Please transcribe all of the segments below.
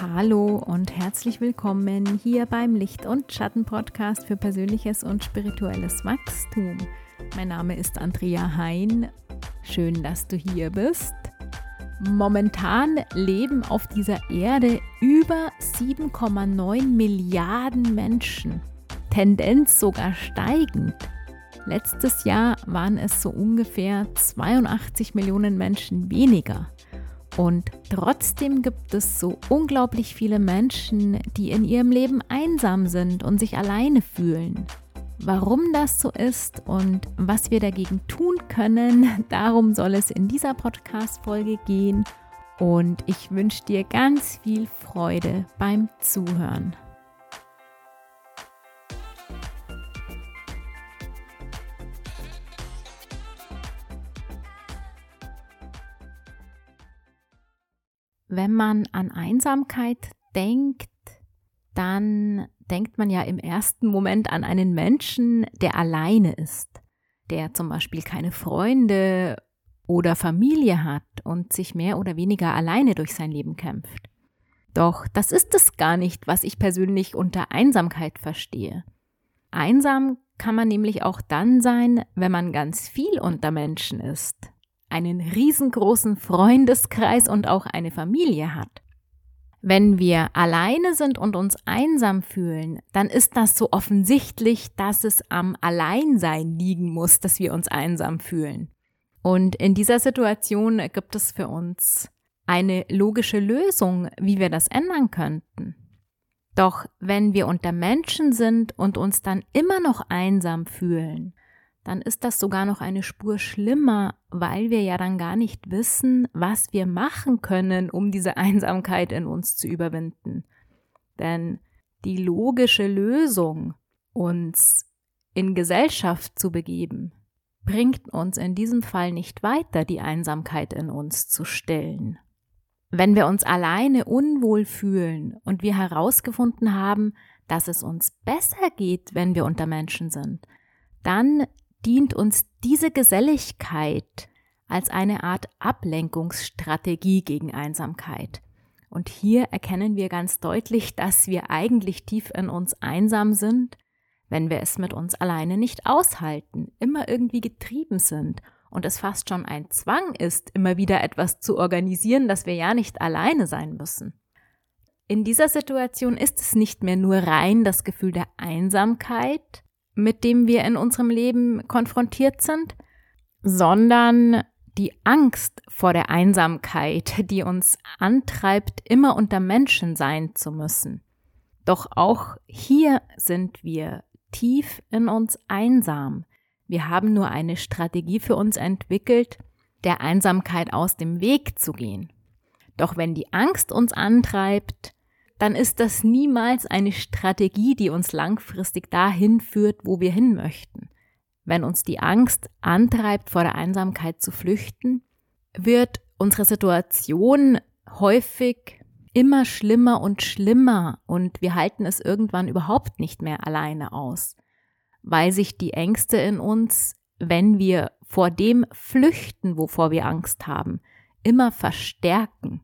Hallo und herzlich willkommen hier beim Licht- und Schatten-Podcast für persönliches und spirituelles Wachstum. Mein Name ist Andrea Hein. Schön, dass du hier bist. Momentan leben auf dieser Erde über 7,9 Milliarden Menschen. Tendenz sogar steigend. Letztes Jahr waren es so ungefähr 82 Millionen Menschen weniger. Und trotzdem gibt es so unglaublich viele Menschen, die in ihrem Leben einsam sind und sich alleine fühlen. Warum das so ist und was wir dagegen tun können, darum soll es in dieser Podcast-Folge gehen. Und ich wünsche dir ganz viel Freude beim Zuhören. Wenn man an Einsamkeit denkt, dann denkt man ja im ersten Moment an einen Menschen, der alleine ist, der zum Beispiel keine Freunde oder Familie hat und sich mehr oder weniger alleine durch sein Leben kämpft. Doch das ist es gar nicht, was ich persönlich unter Einsamkeit verstehe. Einsam kann man nämlich auch dann sein, wenn man ganz viel unter Menschen ist, einen riesengroßen Freundeskreis und auch eine Familie hat. Wenn wir alleine sind und uns einsam fühlen, dann ist das so offensichtlich, dass es am Alleinsein liegen muss, dass wir uns einsam fühlen. Und in dieser Situation gibt es für uns eine logische Lösung, wie wir das ändern könnten. Doch wenn wir unter Menschen sind und uns dann immer noch einsam fühlen, dann ist das sogar noch eine Spur schlimmer, weil wir ja dann gar nicht wissen, was wir machen können, um diese Einsamkeit in uns zu überwinden. Denn die logische Lösung, uns in Gesellschaft zu begeben, bringt uns in diesem Fall nicht weiter, die Einsamkeit in uns zu stillen. Wenn wir uns alleine unwohl fühlen und wir herausgefunden haben, dass es uns besser geht, wenn wir unter Menschen sind, dann dient uns diese Geselligkeit als eine Art Ablenkungsstrategie gegen Einsamkeit. Und hier erkennen wir ganz deutlich, dass wir eigentlich tief in uns einsam sind, wenn wir es mit uns alleine nicht aushalten, immer irgendwie getrieben sind und es fast schon ein Zwang ist, immer wieder etwas zu organisieren, dass wir ja nicht alleine sein müssen. In dieser Situation ist es nicht mehr nur rein das Gefühl der Einsamkeit, mit dem wir in unserem Leben konfrontiert sind, sondern die Angst vor der Einsamkeit, die uns antreibt, immer unter Menschen sein zu müssen. Doch auch hier sind wir tief in uns einsam. Wir haben nur eine Strategie für uns entwickelt, der Einsamkeit aus dem Weg zu gehen. Doch wenn die Angst uns antreibt, dann ist das niemals eine Strategie, die uns langfristig dahin führt, wo wir hin möchten. Wenn uns die Angst antreibt, vor der Einsamkeit zu flüchten, wird unsere Situation häufig immer schlimmer und schlimmer und wir halten es irgendwann überhaupt nicht mehr alleine aus, weil sich die Ängste in uns, wenn wir vor dem flüchten, wovor wir Angst haben, immer verstärken.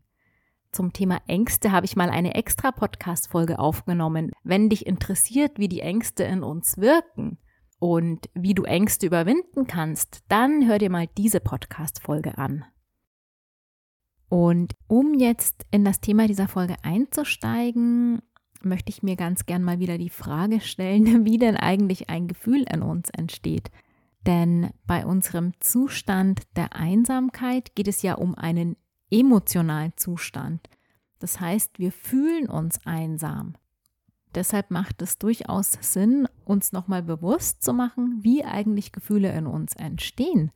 Zum Thema Ängste habe ich mal eine extra Podcast-Folge aufgenommen. Wenn dich interessiert, wie die Ängste in uns wirken und wie du Ängste überwinden kannst, dann hör dir mal diese Podcast-Folge an. Und um jetzt in das Thema dieser Folge einzusteigen, möchte ich mir ganz gern mal wieder die Frage stellen, wie denn eigentlich ein Gefühl in uns entsteht. Denn bei unserem Zustand der Einsamkeit geht es ja um einen emotionalen Zustand. Das heißt, wir fühlen uns einsam. Deshalb macht es durchaus Sinn, uns nochmal bewusst zu machen, wie eigentlich Gefühle in uns entstehen.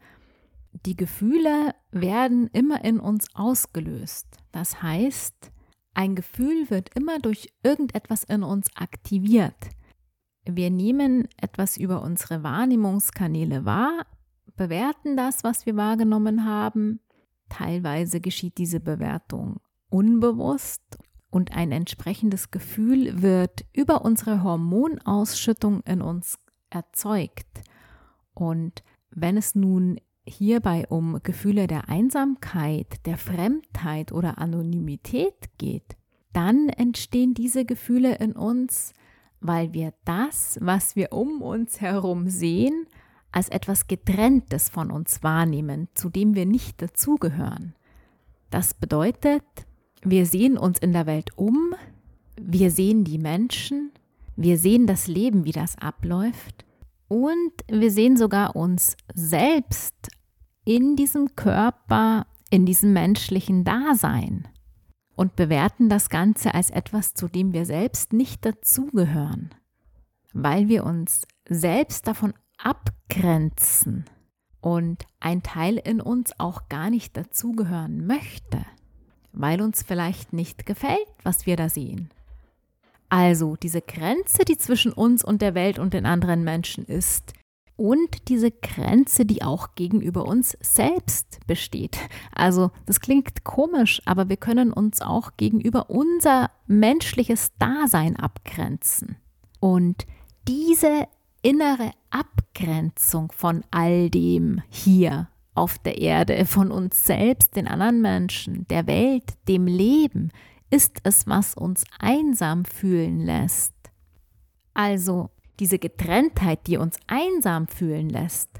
Die Gefühle werden immer in uns ausgelöst. Das heißt, ein Gefühl wird immer durch irgendetwas in uns aktiviert. Wir nehmen etwas über unsere Wahrnehmungskanäle wahr, bewerten das, was wir wahrgenommen haben, Teilweise geschieht diese Bewertung unbewusst und ein entsprechendes Gefühl wird über unsere Hormonausschüttung in uns erzeugt. Und wenn es nun hierbei um Gefühle der Einsamkeit, der Fremdheit oder Anonymität geht, dann entstehen diese Gefühle in uns, weil wir das, was wir um uns herum sehen, als etwas Getrenntes von uns wahrnehmen, zu dem wir nicht dazugehören. Das bedeutet, wir sehen uns in der Welt um, wir sehen die Menschen, wir sehen das Leben, wie das abläuft und wir sehen sogar uns selbst in diesem Körper, in diesem menschlichen Dasein und bewerten das Ganze als etwas, zu dem wir selbst nicht dazugehören, weil wir uns selbst davon abgrenzen und ein Teil in uns auch gar nicht dazugehören möchte, weil uns vielleicht nicht gefällt, was wir da sehen. Also diese Grenze, die zwischen uns und der Welt und den anderen Menschen ist, und diese Grenze, die auch gegenüber uns selbst besteht. Also das klingt komisch, aber wir können uns auch gegenüber unser menschliches Dasein abgrenzen. Und diese innere Abgrenzung von all dem hier auf der Erde, von uns selbst, den anderen Menschen, der Welt, dem Leben, ist es, was uns einsam fühlen lässt. Also diese Getrenntheit, die uns einsam fühlen lässt,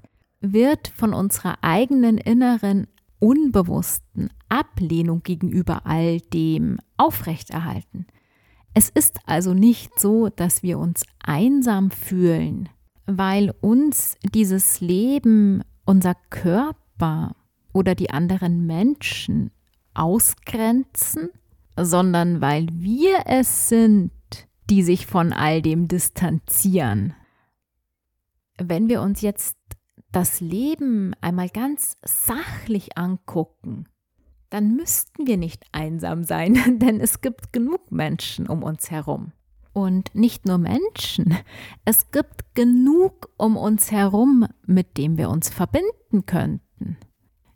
wird von unserer eigenen inneren unbewussten Ablehnung gegenüber all dem aufrechterhalten. Es ist also nicht so, dass wir uns einsam fühlen, weil uns dieses Leben, unser Körper oder die anderen Menschen ausgrenzen, sondern weil wir es sind, die sich von all dem distanzieren. Wenn wir uns jetzt das Leben einmal ganz sachlich angucken, dann müssten wir nicht einsam sein, denn es gibt genug Menschen um uns herum. Und nicht nur Menschen, es gibt genug um uns herum, mit dem wir uns verbinden könnten.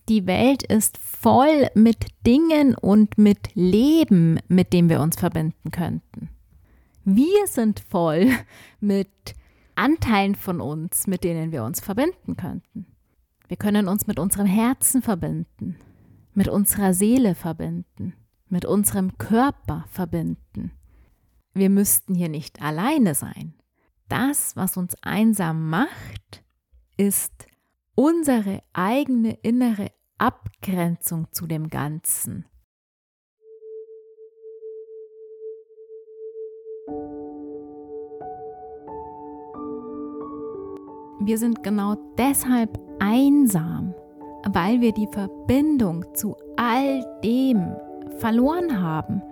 Die Welt ist voll mit Dingen und mit Leben, mit dem wir uns verbinden könnten. Wir sind voll mit Anteilen von uns, mit denen wir uns verbinden könnten. Wir können uns mit unserem Herzen verbinden, mit unserer Seele verbinden, mit unserem Körper verbinden. Wir müssten hier nicht alleine sein. Das, was uns einsam macht, ist unsere eigene innere Abgrenzung zu dem Ganzen. Wir sind genau deshalb einsam, weil wir die Verbindung zu all dem verloren haben.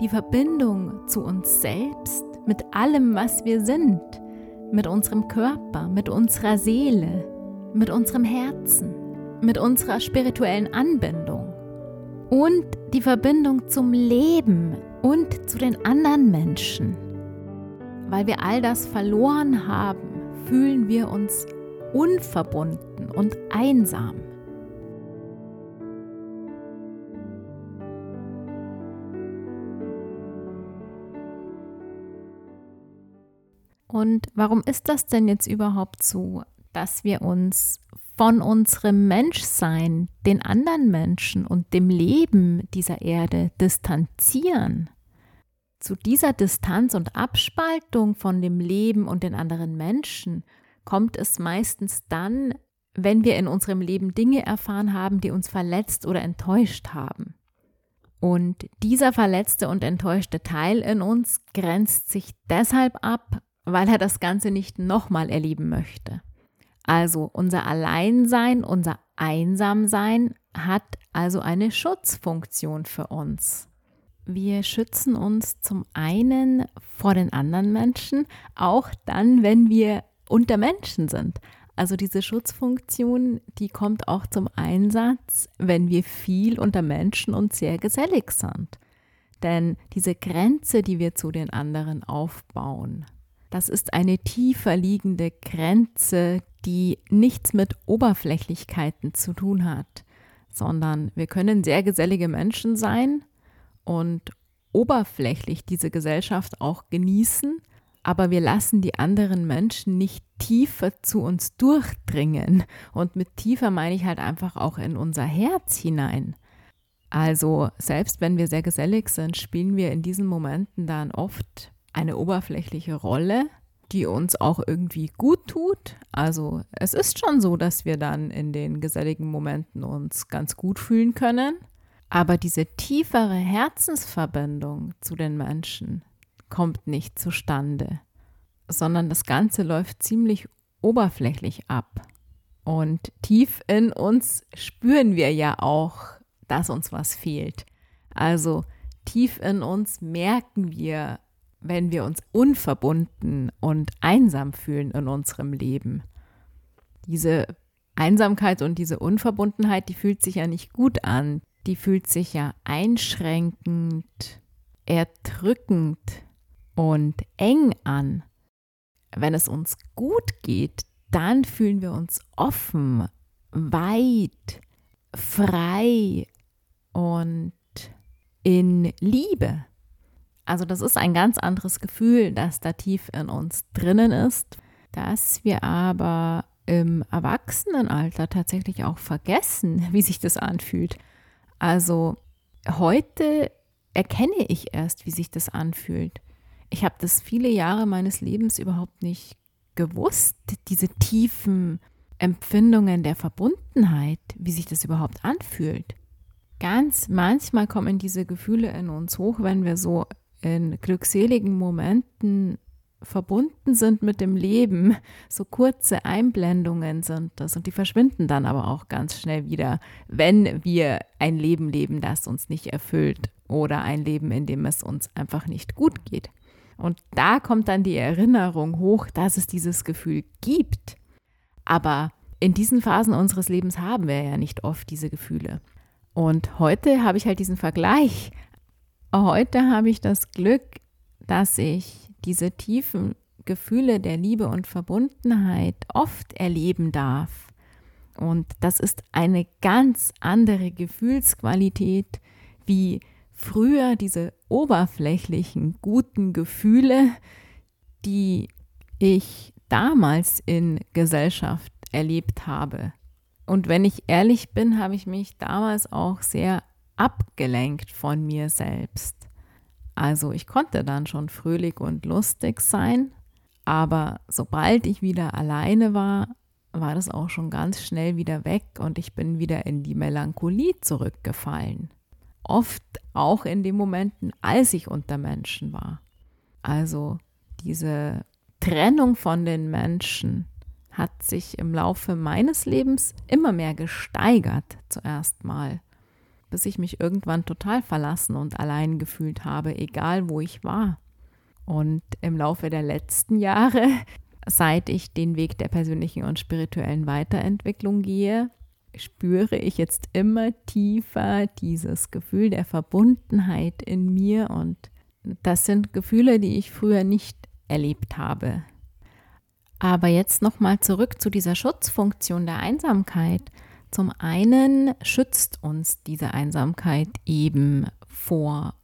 Die Verbindung zu uns selbst, mit allem, was wir sind, mit unserem Körper, mit unserer Seele, mit unserem Herzen, mit unserer spirituellen Anbindung und die Verbindung zum Leben und zu den anderen Menschen. Weil wir all das verloren haben, fühlen wir uns unverbunden und einsam. Und warum ist das denn jetzt überhaupt so, dass wir uns von unserem Menschsein, den anderen Menschen und dem Leben dieser Erde distanzieren? Zu dieser Distanz und Abspaltung von dem Leben und den anderen Menschen kommt es meistens dann, wenn wir in unserem Leben Dinge erfahren haben, die uns verletzt oder enttäuscht haben. Und dieser verletzte und enttäuschte Teil in uns grenzt sich deshalb ab, weil er das Ganze nicht nochmal erleben möchte. Also unser Alleinsein, unser Einsamsein hat also eine Schutzfunktion für uns. Wir schützen uns zum einen vor den anderen Menschen, auch dann, wenn wir unter Menschen sind. Also diese Schutzfunktion, die kommt auch zum Einsatz, wenn wir viel unter Menschen und sehr gesellig sind. Denn diese Grenze, die wir zu den anderen aufbauen, das ist eine tiefer liegende Grenze, die nichts mit Oberflächlichkeiten zu tun hat, sondern wir können sehr gesellige Menschen sein und oberflächlich diese Gesellschaft auch genießen, aber wir lassen die anderen Menschen nicht tiefer zu uns durchdringen. Und mit tiefer meine ich halt einfach auch in unser Herz hinein. Also selbst wenn wir sehr gesellig sind, spielen wir in diesen Momenten dann oft eine oberflächliche Rolle, die uns auch irgendwie gut tut. Also es ist schon so, dass wir dann in den geselligen Momenten uns ganz gut fühlen können. Aber diese tiefere Herzensverbindung zu den Menschen kommt nicht zustande, sondern das Ganze läuft ziemlich oberflächlich ab. Und tief in uns spüren wir ja auch, dass uns was fehlt. Also tief in uns merken wir, wenn wir uns unverbunden und einsam fühlen in unserem Leben. Diese Einsamkeit und diese Unverbundenheit, die fühlt sich ja nicht gut an. Die fühlt sich ja einschränkend, erdrückend und eng an. Wenn es uns gut geht, dann fühlen wir uns offen, weit, frei und in Liebe. Also das ist ein ganz anderes Gefühl, das da tief in uns drinnen ist, das wir aber im Erwachsenenalter tatsächlich auch vergessen, wie sich das anfühlt. Also heute erkenne ich erst, wie sich das anfühlt. Ich habe das viele Jahre meines Lebens überhaupt nicht gewusst, diese tiefen Empfindungen der Verbundenheit, wie sich das überhaupt anfühlt. Ganz manchmal kommen diese Gefühle in uns hoch, wenn wir so in glückseligen Momenten verbunden sind mit dem Leben. So kurze Einblendungen sind das und die verschwinden dann aber auch ganz schnell wieder, wenn wir ein Leben leben, das uns nicht erfüllt oder ein Leben, in dem es uns einfach nicht gut geht. Und da kommt dann die Erinnerung hoch, dass es dieses Gefühl gibt. Aber in diesen Phasen unseres Lebens haben wir ja nicht oft diese Gefühle. Und heute habe ich halt diesen Vergleich Heute habe ich das Glück, dass ich diese tiefen Gefühle der Liebe und Verbundenheit oft erleben darf. Und das ist eine ganz andere Gefühlsqualität wie früher diese oberflächlichen guten Gefühle, die ich damals in Gesellschaft erlebt habe. Und wenn ich ehrlich bin, habe ich mich damals auch sehr abgelenkt von mir selbst. Also ich konnte dann schon fröhlich und lustig sein, aber sobald ich wieder alleine war, war das auch schon ganz schnell wieder weg und ich bin wieder in die Melancholie zurückgefallen. Oft auch in den Momenten, als ich unter Menschen war. Also diese Trennung von den Menschen hat sich im Laufe meines Lebens immer mehr gesteigert zuerst mal bis ich mich irgendwann total verlassen und allein gefühlt habe, egal wo ich war. Und im Laufe der letzten Jahre, seit ich den Weg der persönlichen und spirituellen Weiterentwicklung gehe, spüre ich jetzt immer tiefer dieses Gefühl der Verbundenheit in mir und das sind Gefühle, die ich früher nicht erlebt habe. Aber jetzt nochmal zurück zu dieser Schutzfunktion der Einsamkeit. Zum einen schützt uns diese Einsamkeit eben vor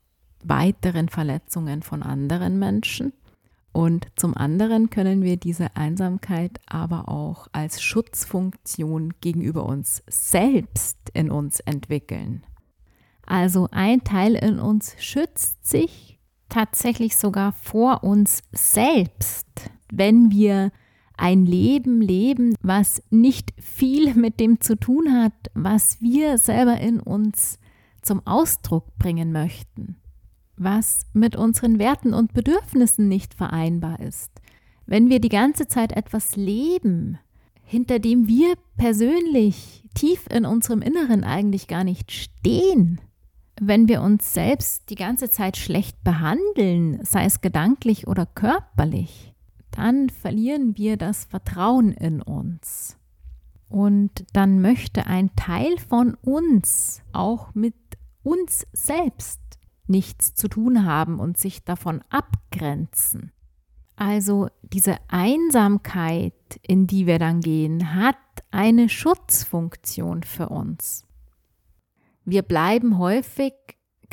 weiteren Verletzungen von anderen Menschen. Und zum anderen können wir diese Einsamkeit aber auch als Schutzfunktion gegenüber uns selbst in uns entwickeln. Also ein Teil in uns schützt sich tatsächlich sogar vor uns selbst, wenn wir ein Leben leben, was nicht viel mit dem zu tun hat, was wir selber in uns zum Ausdruck bringen möchten, was mit unseren Werten und Bedürfnissen nicht vereinbar ist. Wenn wir die ganze Zeit etwas leben, hinter dem wir persönlich tief in unserem Inneren eigentlich gar nicht stehen, wenn wir uns selbst die ganze Zeit schlecht behandeln, sei es gedanklich oder körperlich, dann verlieren wir das Vertrauen in uns. Und dann möchte ein Teil von uns auch mit uns selbst nichts zu tun haben und sich davon abgrenzen. Also diese Einsamkeit, in die wir dann gehen, hat eine Schutzfunktion für uns. Wir bleiben häufig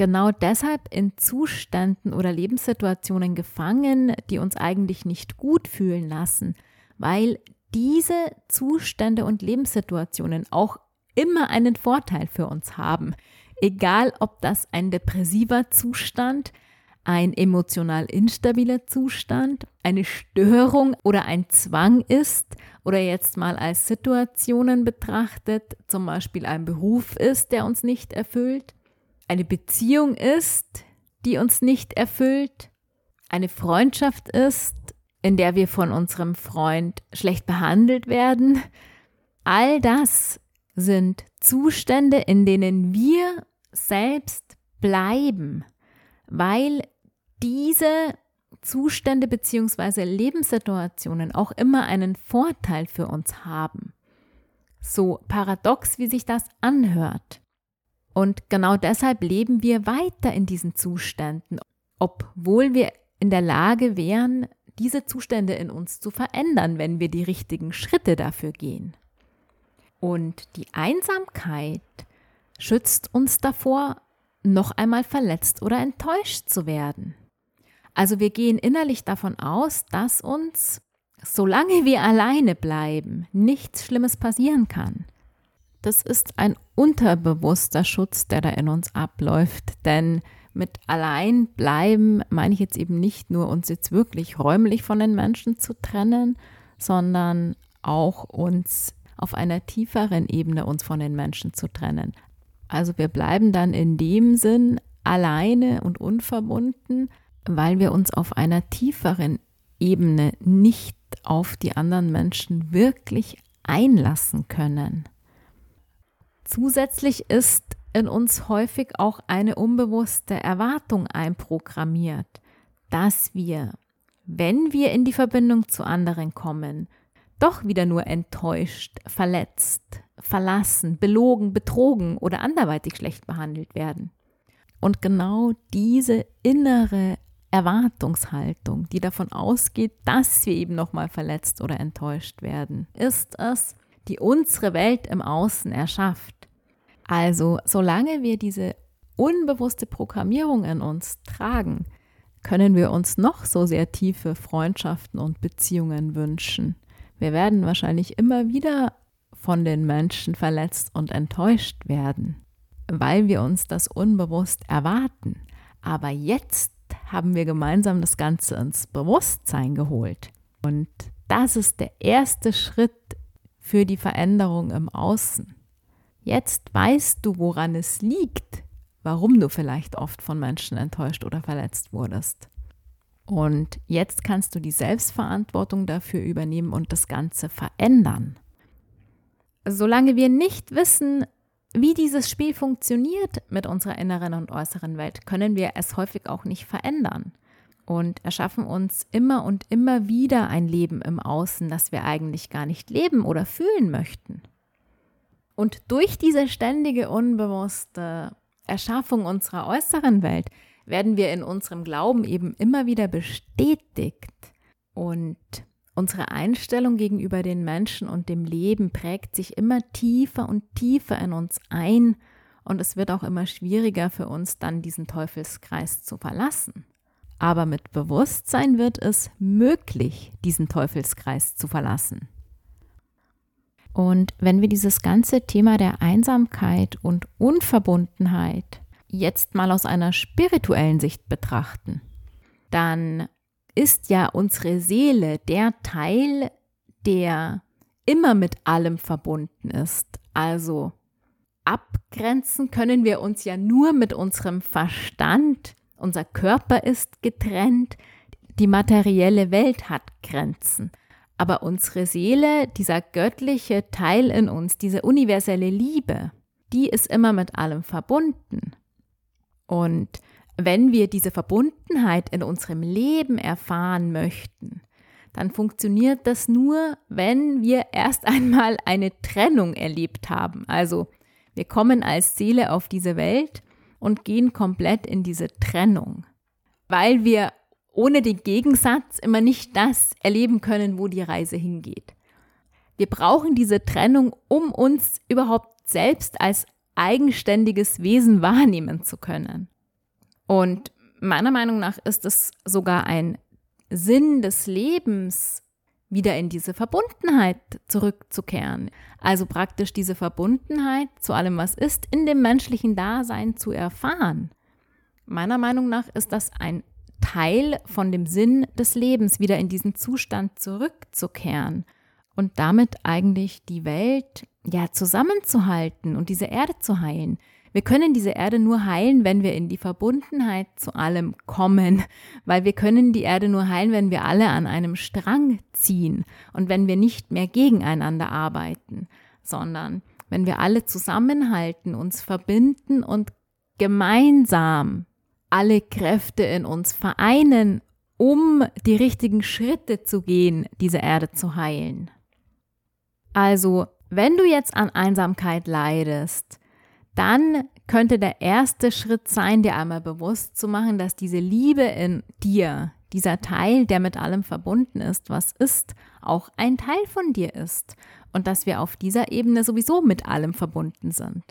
genau deshalb in Zuständen oder Lebenssituationen gefangen, die uns eigentlich nicht gut fühlen lassen, weil diese Zustände und Lebenssituationen auch immer einen Vorteil für uns haben. egal ob das ein depressiver Zustand, ein emotional instabiler Zustand, eine Störung oder ein Zwang ist oder jetzt mal als Situationen betrachtet, zum Beispiel ein Beruf ist, der uns nicht erfüllt, eine Beziehung ist, die uns nicht erfüllt, eine Freundschaft ist, in der wir von unserem Freund schlecht behandelt werden. All das sind Zustände, in denen wir selbst bleiben, weil diese Zustände bzw. Lebenssituationen auch immer einen Vorteil für uns haben. So paradox, wie sich das anhört. Und genau deshalb leben wir weiter in diesen Zuständen, obwohl wir in der Lage wären, diese Zustände in uns zu verändern, wenn wir die richtigen Schritte dafür gehen. Und die Einsamkeit schützt uns davor, noch einmal verletzt oder enttäuscht zu werden. Also wir gehen innerlich davon aus, dass uns, solange wir alleine bleiben, nichts Schlimmes passieren kann. Das ist ein unterbewusster Schutz, der da in uns abläuft, denn mit allein bleiben meine ich jetzt eben nicht nur uns jetzt wirklich räumlich von den Menschen zu trennen, sondern auch uns auf einer tieferen Ebene uns von den Menschen zu trennen. Also wir bleiben dann in dem Sinn alleine und unverbunden, weil wir uns auf einer tieferen Ebene nicht auf die anderen Menschen wirklich einlassen können. Zusätzlich ist in uns häufig auch eine unbewusste Erwartung einprogrammiert, dass wir, wenn wir in die Verbindung zu anderen kommen, doch wieder nur enttäuscht, verletzt, verlassen, belogen, betrogen oder anderweitig schlecht behandelt werden. Und genau diese innere Erwartungshaltung, die davon ausgeht, dass wir eben nochmal verletzt oder enttäuscht werden, ist es, die unsere Welt im Außen erschafft. Also, solange wir diese unbewusste Programmierung in uns tragen, können wir uns noch so sehr tiefe Freundschaften und Beziehungen wünschen. Wir werden wahrscheinlich immer wieder von den Menschen verletzt und enttäuscht werden, weil wir uns das unbewusst erwarten. Aber jetzt haben wir gemeinsam das Ganze ins Bewusstsein geholt. Und das ist der erste Schritt für die Veränderung im Außen. Jetzt weißt du, woran es liegt, warum du vielleicht oft von Menschen enttäuscht oder verletzt wurdest. Und jetzt kannst du die Selbstverantwortung dafür übernehmen und das Ganze verändern. Solange wir nicht wissen, wie dieses Spiel funktioniert mit unserer inneren und äußeren Welt, können wir es häufig auch nicht verändern und erschaffen uns immer und immer wieder ein Leben im Außen, das wir eigentlich gar nicht leben oder fühlen möchten. Und durch diese ständige unbewusste Erschaffung unserer äußeren Welt werden wir in unserem Glauben eben immer wieder bestätigt und Unsere Einstellung gegenüber den Menschen und dem Leben prägt sich immer tiefer und tiefer in uns ein und es wird auch immer schwieriger für uns dann diesen Teufelskreis zu verlassen. Aber mit Bewusstsein wird es möglich, diesen Teufelskreis zu verlassen. Und wenn wir dieses ganze Thema der Einsamkeit und Unverbundenheit jetzt mal aus einer spirituellen Sicht betrachten, dann ist ja unsere Seele der Teil, der immer mit allem verbunden ist. Also abgrenzen können wir uns ja nur mit unserem Verstand. Unser Körper ist getrennt, die materielle Welt hat Grenzen. Aber unsere Seele, dieser göttliche Teil in uns, diese universelle Liebe, die ist immer mit allem verbunden. Und wenn wir diese Verbundenheit in unserem Leben erfahren möchten, dann funktioniert das nur, wenn wir erst einmal eine Trennung erlebt haben. Also wir kommen als Seele auf diese Welt und gehen komplett in diese Trennung, weil wir ohne den Gegensatz immer nicht das erleben können, wo die Reise hingeht. Wir brauchen diese Trennung, um uns überhaupt selbst als eigenständiges Wesen wahrnehmen zu können. Und meiner Meinung nach ist es sogar ein Sinn des Lebens, wieder in diese Verbundenheit zurückzukehren. Also praktisch diese Verbundenheit zu allem, was ist, in dem menschlichen Dasein zu erfahren. Meiner Meinung nach ist das ein Teil von dem Sinn des Lebens, wieder in diesen Zustand zurückzukehren und damit eigentlich die Welt ja zusammenzuhalten und diese Erde zu heilen. Wir können diese Erde nur heilen, wenn wir in die Verbundenheit zu allem kommen, weil wir können die Erde nur heilen, wenn wir alle an einem Strang ziehen und wenn wir nicht mehr gegeneinander arbeiten, sondern wenn wir alle zusammenhalten, uns verbinden und gemeinsam alle Kräfte in uns vereinen, um die richtigen Schritte zu gehen, diese Erde zu heilen. Also, wenn du jetzt an Einsamkeit leidest, dann könnte der erste Schritt sein, dir einmal bewusst zu machen, dass diese Liebe in dir, dieser Teil, der mit allem verbunden ist, was ist, auch ein Teil von dir ist und dass wir auf dieser Ebene sowieso mit allem verbunden sind.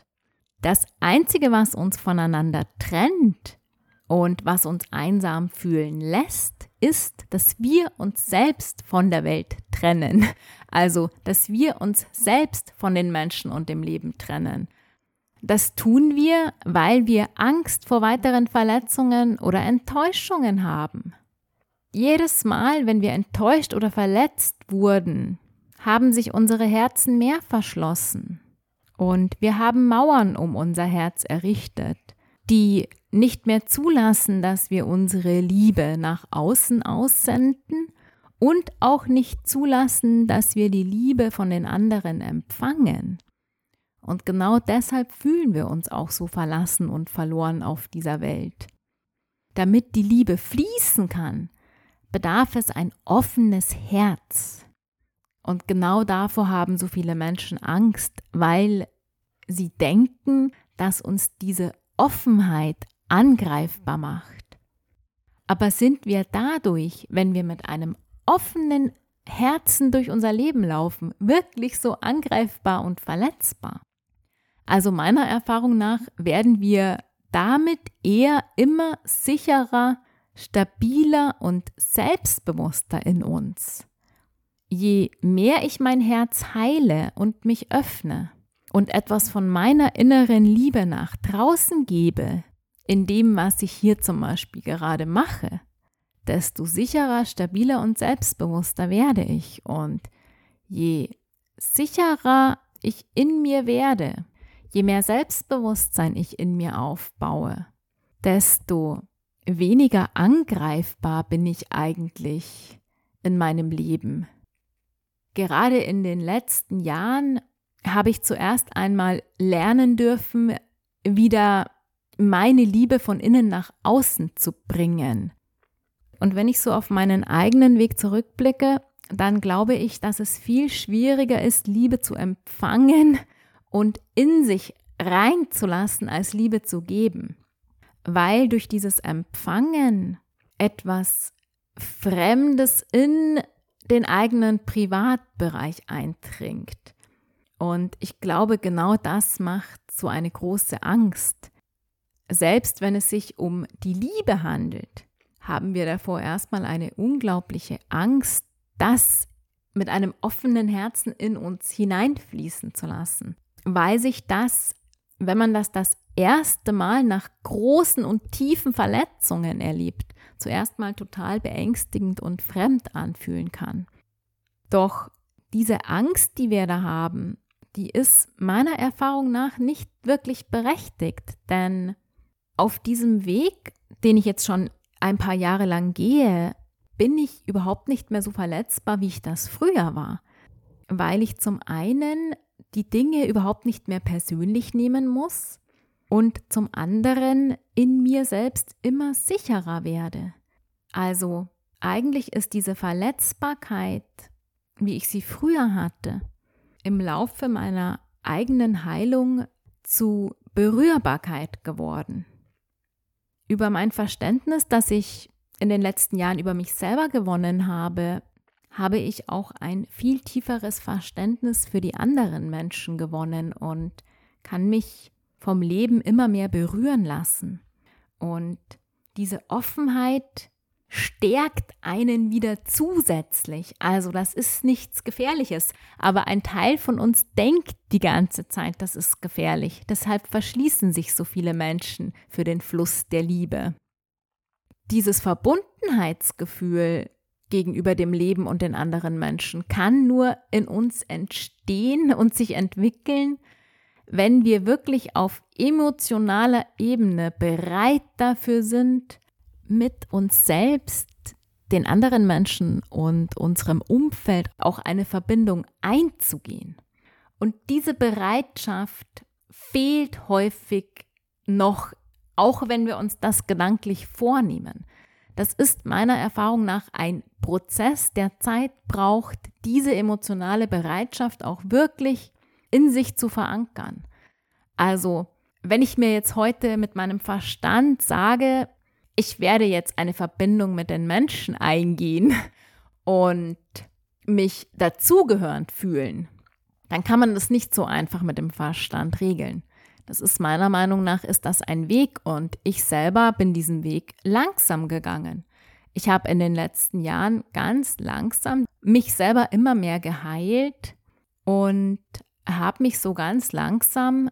Das Einzige, was uns voneinander trennt und was uns einsam fühlen lässt, ist, dass wir uns selbst von der Welt trennen. Also, dass wir uns selbst von den Menschen und dem Leben trennen. Das tun wir, weil wir Angst vor weiteren Verletzungen oder Enttäuschungen haben. Jedes Mal, wenn wir enttäuscht oder verletzt wurden, haben sich unsere Herzen mehr verschlossen. Und wir haben Mauern um unser Herz errichtet, die nicht mehr zulassen, dass wir unsere Liebe nach außen aussenden und auch nicht zulassen, dass wir die Liebe von den anderen empfangen. Und genau deshalb fühlen wir uns auch so verlassen und verloren auf dieser Welt. Damit die Liebe fließen kann, bedarf es ein offenes Herz. Und genau davor haben so viele Menschen Angst, weil sie denken, dass uns diese Offenheit angreifbar macht. Aber sind wir dadurch, wenn wir mit einem offenen Herzen durch unser Leben laufen, wirklich so angreifbar und verletzbar? Also meiner Erfahrung nach werden wir damit eher immer sicherer, stabiler und selbstbewusster in uns. Je mehr ich mein Herz heile und mich öffne und etwas von meiner inneren Liebe nach draußen gebe, in dem, was ich hier zum Beispiel gerade mache, desto sicherer, stabiler und selbstbewusster werde ich. Und je sicherer ich in mir werde, Je mehr Selbstbewusstsein ich in mir aufbaue, desto weniger angreifbar bin ich eigentlich in meinem Leben. Gerade in den letzten Jahren habe ich zuerst einmal lernen dürfen, wieder meine Liebe von innen nach außen zu bringen. Und wenn ich so auf meinen eigenen Weg zurückblicke, dann glaube ich, dass es viel schwieriger ist, Liebe zu empfangen und in sich reinzulassen, als Liebe zu geben. Weil durch dieses Empfangen etwas Fremdes in den eigenen Privatbereich eindringt. Und ich glaube, genau das macht so eine große Angst. Selbst wenn es sich um die Liebe handelt, haben wir davor erstmal eine unglaubliche Angst, das mit einem offenen Herzen in uns hineinfließen zu lassen weil sich das, wenn man das das erste Mal nach großen und tiefen Verletzungen erlebt, zuerst mal total beängstigend und fremd anfühlen kann. Doch diese Angst, die wir da haben, die ist meiner Erfahrung nach nicht wirklich berechtigt, denn auf diesem Weg, den ich jetzt schon ein paar Jahre lang gehe, bin ich überhaupt nicht mehr so verletzbar, wie ich das früher war, weil ich zum einen die Dinge überhaupt nicht mehr persönlich nehmen muss und zum anderen in mir selbst immer sicherer werde. Also eigentlich ist diese Verletzbarkeit, wie ich sie früher hatte, im Laufe meiner eigenen Heilung zu Berührbarkeit geworden. Über mein Verständnis, das ich in den letzten Jahren über mich selber gewonnen habe, habe ich auch ein viel tieferes Verständnis für die anderen Menschen gewonnen und kann mich vom Leben immer mehr berühren lassen. Und diese Offenheit stärkt einen wieder zusätzlich. Also das ist nichts Gefährliches, aber ein Teil von uns denkt die ganze Zeit, das ist gefährlich. Deshalb verschließen sich so viele Menschen für den Fluss der Liebe. Dieses Verbundenheitsgefühl gegenüber dem Leben und den anderen Menschen kann nur in uns entstehen und sich entwickeln, wenn wir wirklich auf emotionaler Ebene bereit dafür sind, mit uns selbst, den anderen Menschen und unserem Umfeld auch eine Verbindung einzugehen. Und diese Bereitschaft fehlt häufig noch, auch wenn wir uns das gedanklich vornehmen. Das ist meiner Erfahrung nach ein Prozess, der Zeit braucht, diese emotionale Bereitschaft auch wirklich in sich zu verankern. Also, wenn ich mir jetzt heute mit meinem Verstand sage, ich werde jetzt eine Verbindung mit den Menschen eingehen und mich dazugehörend fühlen, dann kann man das nicht so einfach mit dem Verstand regeln. Das ist meiner Meinung nach ist das ein Weg und ich selber bin diesen Weg langsam gegangen. Ich habe in den letzten Jahren ganz langsam mich selber immer mehr geheilt und habe mich so ganz langsam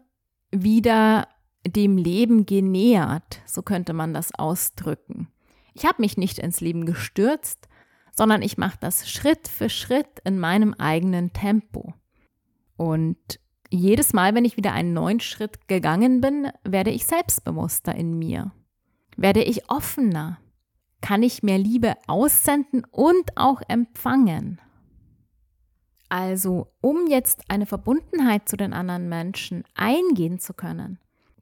wieder dem Leben genähert, so könnte man das ausdrücken. Ich habe mich nicht ins Leben gestürzt, sondern ich mache das Schritt für Schritt in meinem eigenen Tempo. Und jedes Mal, wenn ich wieder einen neuen Schritt gegangen bin, werde ich selbstbewusster in mir. Werde ich offener. Kann ich mehr Liebe aussenden und auch empfangen. Also, um jetzt eine Verbundenheit zu den anderen Menschen eingehen zu können,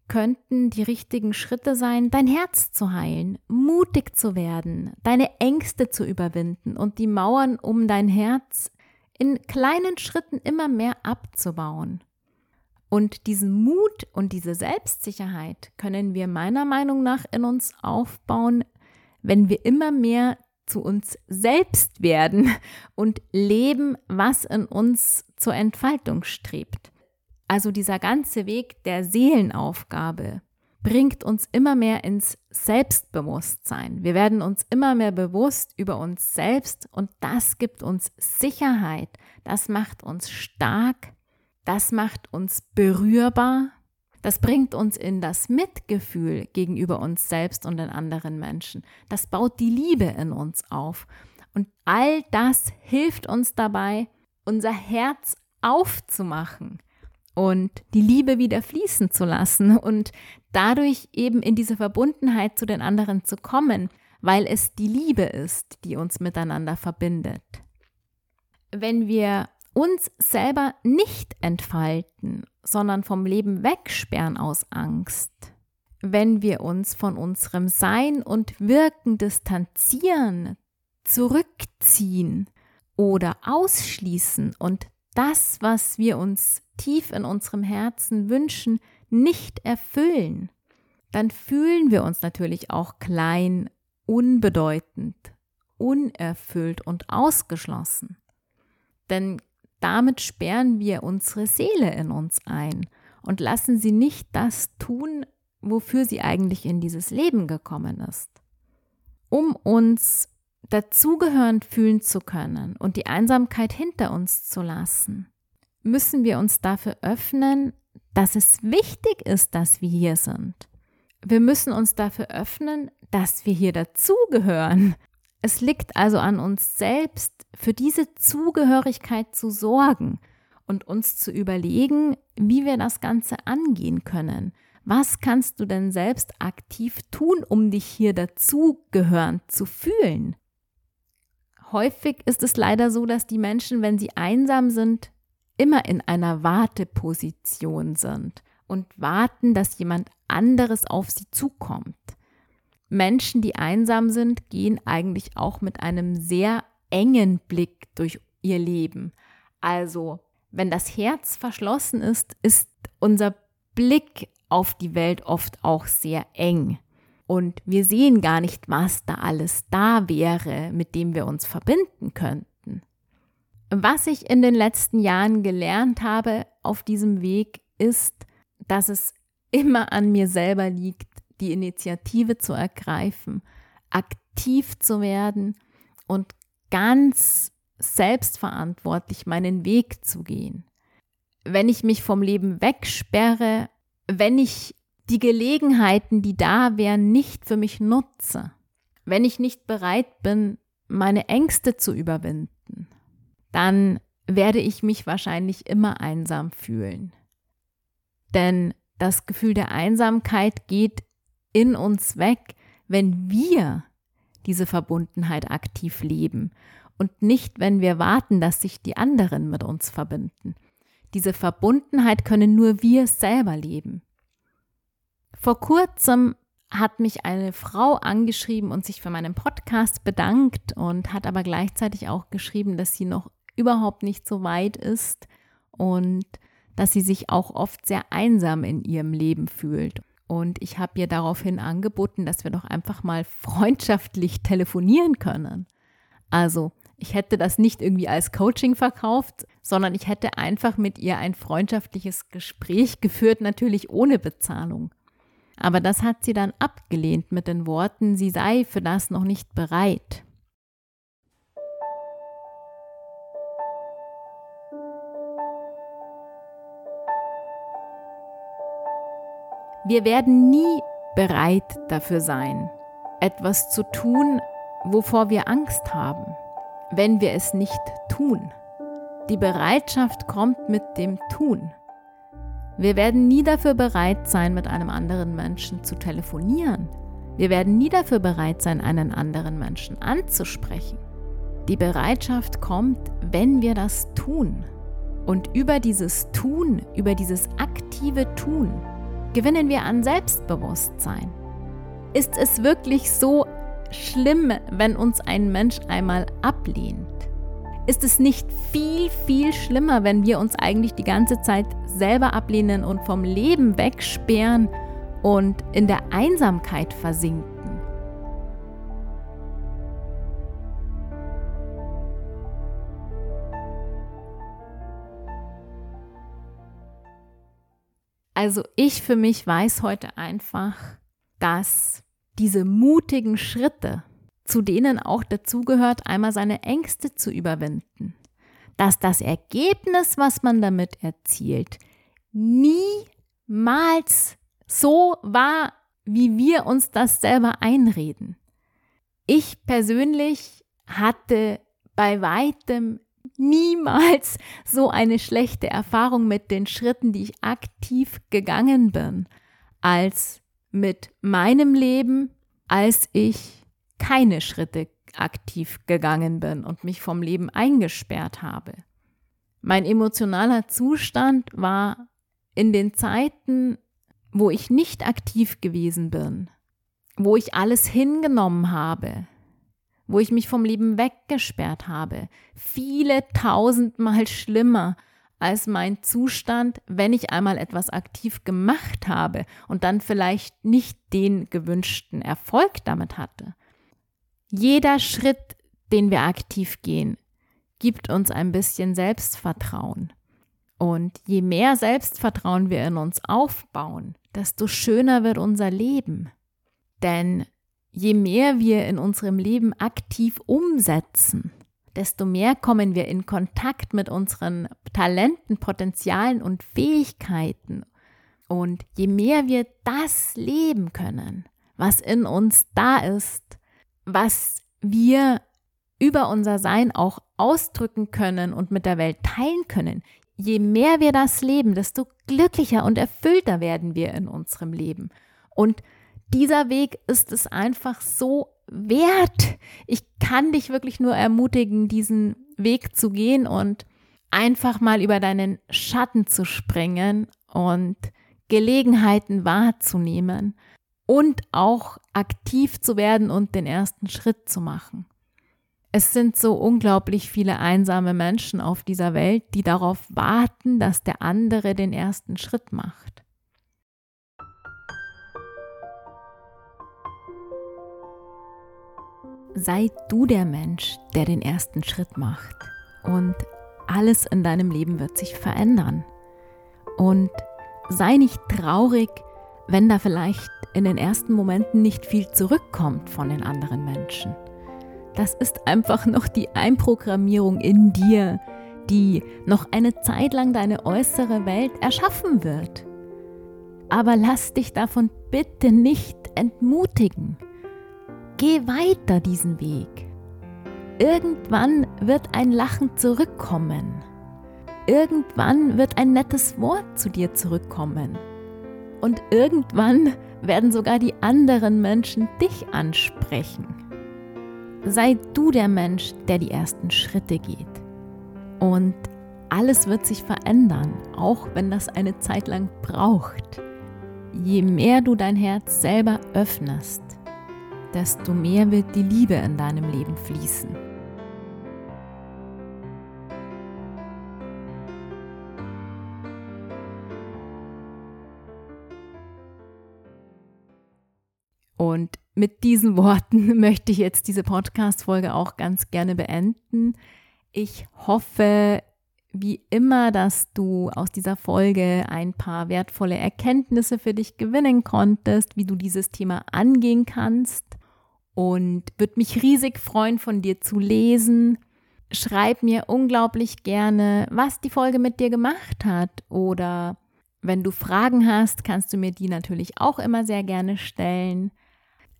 könnten die richtigen Schritte sein, dein Herz zu heilen, mutig zu werden, deine Ängste zu überwinden und die Mauern um dein Herz in kleinen Schritten immer mehr abzubauen. Und diesen Mut und diese Selbstsicherheit können wir meiner Meinung nach in uns aufbauen, wenn wir immer mehr zu uns selbst werden und leben, was in uns zur Entfaltung strebt. Also dieser ganze Weg der Seelenaufgabe bringt uns immer mehr ins Selbstbewusstsein. Wir werden uns immer mehr bewusst über uns selbst und das gibt uns Sicherheit, das macht uns stark, das macht uns berührbar, das bringt uns in das Mitgefühl gegenüber uns selbst und den anderen Menschen. Das baut die Liebe in uns auf. Und all das hilft uns dabei, unser Herz aufzumachen und die Liebe wieder fließen zu lassen und dadurch eben in diese Verbundenheit zu den anderen zu kommen, weil es die Liebe ist, die uns miteinander verbindet. Wenn wir uns selber nicht entfalten sondern vom Leben wegsperren aus Angst. Wenn wir uns von unserem Sein und Wirken distanzieren, zurückziehen oder ausschließen und das, was wir uns tief in unserem Herzen wünschen, nicht erfüllen, dann fühlen wir uns natürlich auch klein, unbedeutend, unerfüllt und ausgeschlossen. Denn damit sperren wir unsere Seele in uns ein und lassen sie nicht das tun, wofür sie eigentlich in dieses Leben gekommen ist. Um uns dazugehörend fühlen zu können und die Einsamkeit hinter uns zu lassen, müssen wir uns dafür öffnen, dass es wichtig ist, dass wir hier sind. Wir müssen uns dafür öffnen, dass wir hier dazugehören es liegt also an uns selbst, für diese Zugehörigkeit zu sorgen und uns zu überlegen, wie wir das Ganze angehen können. Was kannst du denn selbst aktiv tun, um dich hier dazugehörend zu fühlen? Häufig ist es leider so, dass die Menschen, wenn sie einsam sind, immer in einer Warteposition sind und warten, dass jemand anderes auf sie zukommt. Menschen, die einsam sind, gehen eigentlich auch mit einem sehr engen Blick durch ihr Leben. Also, wenn das Herz verschlossen ist, ist unser Blick auf die Welt oft auch sehr eng. Und wir sehen gar nicht, was da alles da wäre, mit dem wir uns verbinden könnten. Was ich in den letzten Jahren gelernt habe auf diesem Weg ist, dass es immer an mir selber liegt, die Initiative zu ergreifen, aktiv zu werden und ganz selbstverantwortlich meinen Weg zu gehen. Wenn ich mich vom Leben wegsperre, wenn ich die Gelegenheiten, die da wären, nicht für mich nutze, wenn ich nicht bereit bin, meine Ängste zu überwinden, dann werde ich mich wahrscheinlich immer einsam fühlen. Denn das Gefühl der Einsamkeit geht in uns weg, wenn wir diese Verbundenheit aktiv leben und nicht, wenn wir warten, dass sich die anderen mit uns verbinden. Diese Verbundenheit können nur wir selber leben. Vor kurzem hat mich eine Frau angeschrieben und sich für meinen Podcast bedankt und hat aber gleichzeitig auch geschrieben, dass sie noch überhaupt nicht so weit ist und dass sie sich auch oft sehr einsam in ihrem Leben fühlt. Und ich habe ihr daraufhin angeboten, dass wir doch einfach mal freundschaftlich telefonieren können. Also, ich hätte das nicht irgendwie als Coaching verkauft, sondern ich hätte einfach mit ihr ein freundschaftliches Gespräch geführt, natürlich ohne Bezahlung. Aber das hat sie dann abgelehnt mit den Worten, sie sei für das noch nicht bereit. Wir werden nie bereit dafür sein, etwas zu tun, wovor wir Angst haben, wenn wir es nicht tun. Die Bereitschaft kommt mit dem Tun. Wir werden nie dafür bereit sein, mit einem anderen Menschen zu telefonieren. Wir werden nie dafür bereit sein, einen anderen Menschen anzusprechen. Die Bereitschaft kommt, wenn wir das tun. Und über dieses Tun, über dieses aktive Tun, gewinnen wir an Selbstbewusstsein. Ist es wirklich so schlimm, wenn uns ein Mensch einmal ablehnt? Ist es nicht viel, viel schlimmer, wenn wir uns eigentlich die ganze Zeit selber ablehnen und vom Leben wegsperren und in der Einsamkeit versinken? Also ich für mich weiß heute einfach, dass diese mutigen Schritte, zu denen auch dazugehört, einmal seine Ängste zu überwinden, dass das Ergebnis, was man damit erzielt, niemals so war, wie wir uns das selber einreden. Ich persönlich hatte bei weitem niemals so eine schlechte Erfahrung mit den Schritten, die ich aktiv gegangen bin, als mit meinem Leben, als ich keine Schritte aktiv gegangen bin und mich vom Leben eingesperrt habe. Mein emotionaler Zustand war in den Zeiten, wo ich nicht aktiv gewesen bin, wo ich alles hingenommen habe, wo ich mich vom Leben weggesperrt habe, viele tausendmal schlimmer als mein Zustand, wenn ich einmal etwas aktiv gemacht habe und dann vielleicht nicht den gewünschten Erfolg damit hatte. Jeder Schritt, den wir aktiv gehen, gibt uns ein bisschen Selbstvertrauen. Und je mehr Selbstvertrauen wir in uns aufbauen, desto schöner wird unser Leben. Denn je mehr wir in unserem Leben aktiv umsetzen, desto mehr kommen wir in Kontakt mit unseren Talenten, Potenzialen und Fähigkeiten. Und je mehr wir das leben können, was in uns da ist, was wir über unser Sein auch ausdrücken können und mit der Welt teilen können, je mehr wir das leben, desto glücklicher und erfüllter werden wir in unserem Leben. Und dieser Weg ist es einfach so wert. Ich kann dich wirklich nur ermutigen, diesen Weg zu gehen und einfach mal über deinen Schatten zu springen und Gelegenheiten wahrzunehmen und auch aktiv zu werden und den ersten Schritt zu machen. Es sind so unglaublich viele einsame Menschen auf dieser Welt, die darauf warten, dass der andere den ersten Schritt macht. Sei du der Mensch, der den ersten Schritt macht. Und alles in deinem Leben wird sich verändern. Und sei nicht traurig, wenn da vielleicht in den ersten Momenten nicht viel zurückkommt von den anderen Menschen. Das ist einfach noch die Einprogrammierung in dir, die noch eine Zeit lang deine äußere Welt erschaffen wird. Aber lass dich davon bitte nicht entmutigen. Geh weiter diesen Weg. Irgendwann wird ein Lachen zurückkommen. Irgendwann wird ein nettes Wort zu dir zurückkommen. Und irgendwann werden sogar die anderen Menschen dich ansprechen. Sei du der Mensch, der die ersten Schritte geht. Und alles wird sich verändern, auch wenn das eine Zeit lang braucht. Je mehr du dein Herz selber öffnest, desto mehr wird die Liebe in deinem Leben fließen. Und mit diesen Worten möchte ich jetzt diese Podcast-Folge auch ganz gerne beenden. Ich hoffe, wie immer, dass du aus dieser Folge ein paar wertvolle Erkenntnisse für dich gewinnen konntest, wie du dieses Thema angehen kannst. Und würde mich riesig freuen, von dir zu lesen. Schreib mir unglaublich gerne, was die Folge mit dir gemacht hat. Oder wenn du Fragen hast, kannst du mir die natürlich auch immer sehr gerne stellen.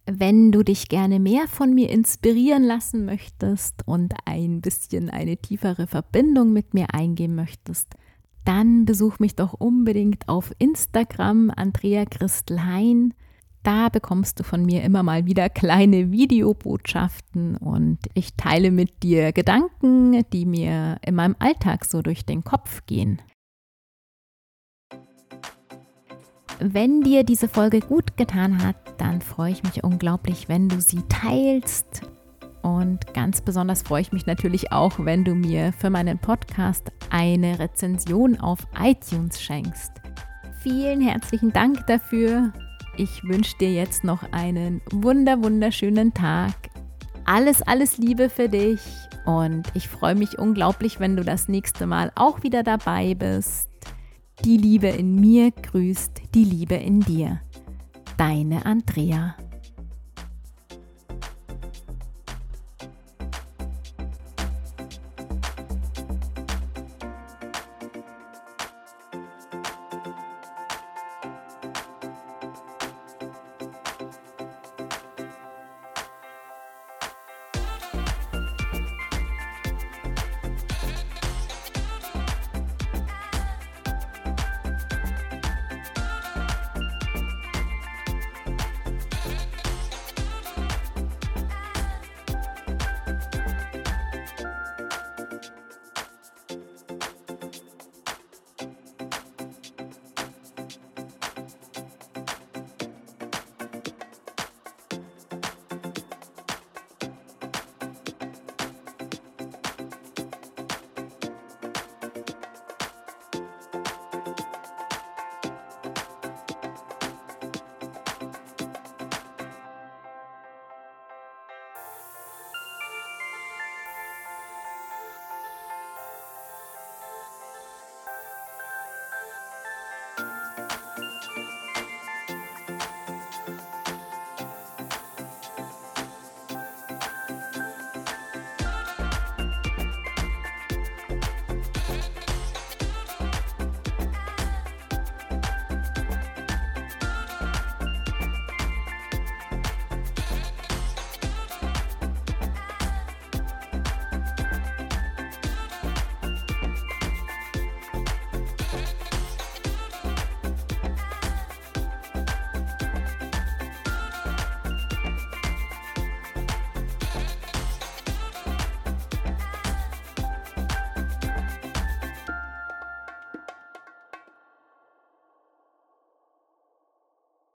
Wenn du dich gerne mehr von mir inspirieren lassen möchtest und ein bisschen eine tiefere Verbindung mit mir eingehen möchtest, dann besuch mich doch unbedingt auf Instagram Andrea Christelhain. Da bekommst du von mir immer mal wieder kleine Videobotschaften und ich teile mit dir Gedanken, die mir in meinem Alltag so durch den Kopf gehen. Wenn dir diese Folge gut getan hat, dann freue ich mich unglaublich, wenn du sie teilst. Und ganz besonders freue ich mich natürlich auch, wenn du mir für meinen Podcast eine Rezension auf iTunes schenkst. Vielen herzlichen Dank dafür. Ich wünsche dir jetzt noch einen wunder wunderschönen Tag. Alles, alles Liebe für dich und ich freue mich unglaublich, wenn du das nächste Mal auch wieder dabei bist. Die Liebe in mir grüßt die Liebe in dir. Deine Andrea.